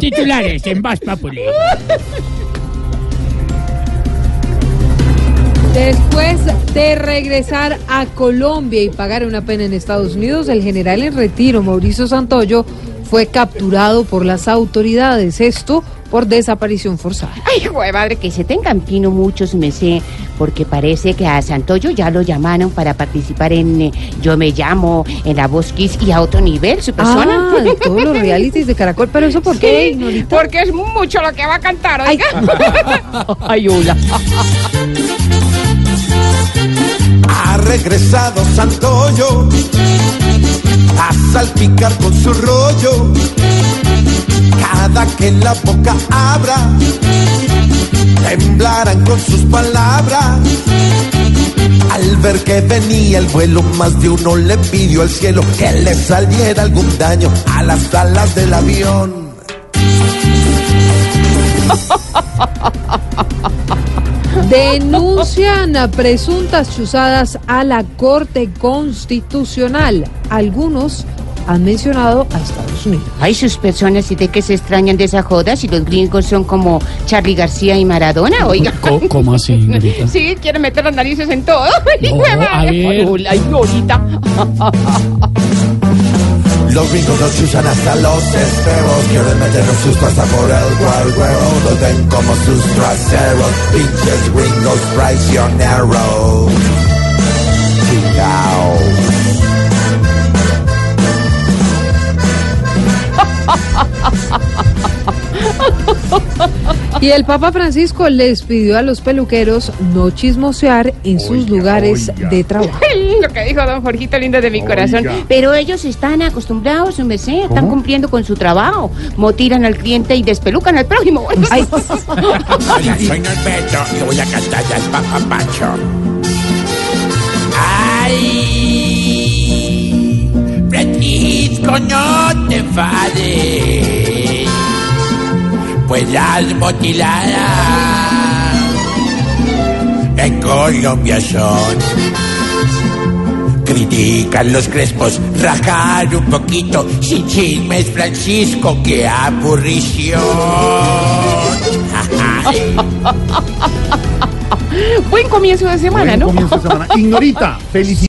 Titulares en Voz Populi. Después de regresar a Colombia y pagar una pena en Estados Unidos, el general en retiro, Mauricio Santoyo, fue capturado por las autoridades. Esto por desaparición forzada. Ay, güey, madre, que se tengan pino muchos, me sé, porque parece que a Santoyo ya lo llamaron para participar en eh, Yo Me Llamo, en La Voz Kiss y a otro nivel, su persona. Ah, todos los realities de Caracol. ¿Pero eso por qué, porque es mucho lo que va a cantar, Ay. oiga. Ay, hola. Regresado Santoyo a salpicar con su rollo. Cada que la boca abra, temblarán con sus palabras. Al ver que venía el vuelo, más de uno le pidió al cielo que le saliera algún daño a las alas del avión. Denuncian a presuntas chuzadas a la Corte Constitucional. Algunos han mencionado a Estados Unidos. Ay, sus personas, ¿y de qué se extrañan de esa joda? Si los gringos son como Charlie García y Maradona, oiga. ¿Cómo así? Sí, quieren meter las narices en todo. No, a ver. Ay, ahorita. Los gringos nos chusan hasta los espejos. Quieren meternos susto hasta por el huevo. Los ven como sus traseros. Pinches gringos traicioneros Y el Papa Francisco les pidió a los peluqueros no chismosear en sus lugares de trabajo. Lo que dijo don Jorgito lindo de mi corazón. Pero ellos están acostumbrados, su merced, están cumpliendo con su trabajo. Motiran al cliente y despelucan al prójimo. Ay, Hola, soy Norberto y voy a cantar al papapacho. ¡Ay! Francisco, no te enfades. Pues las motiladas en Colombia son. Critican los crespos, rajar un poquito, sin chismes, Francisco, qué aburrición. Buen comienzo de semana, ¿no? Buen comienzo de semana. Ignorita, felicidades.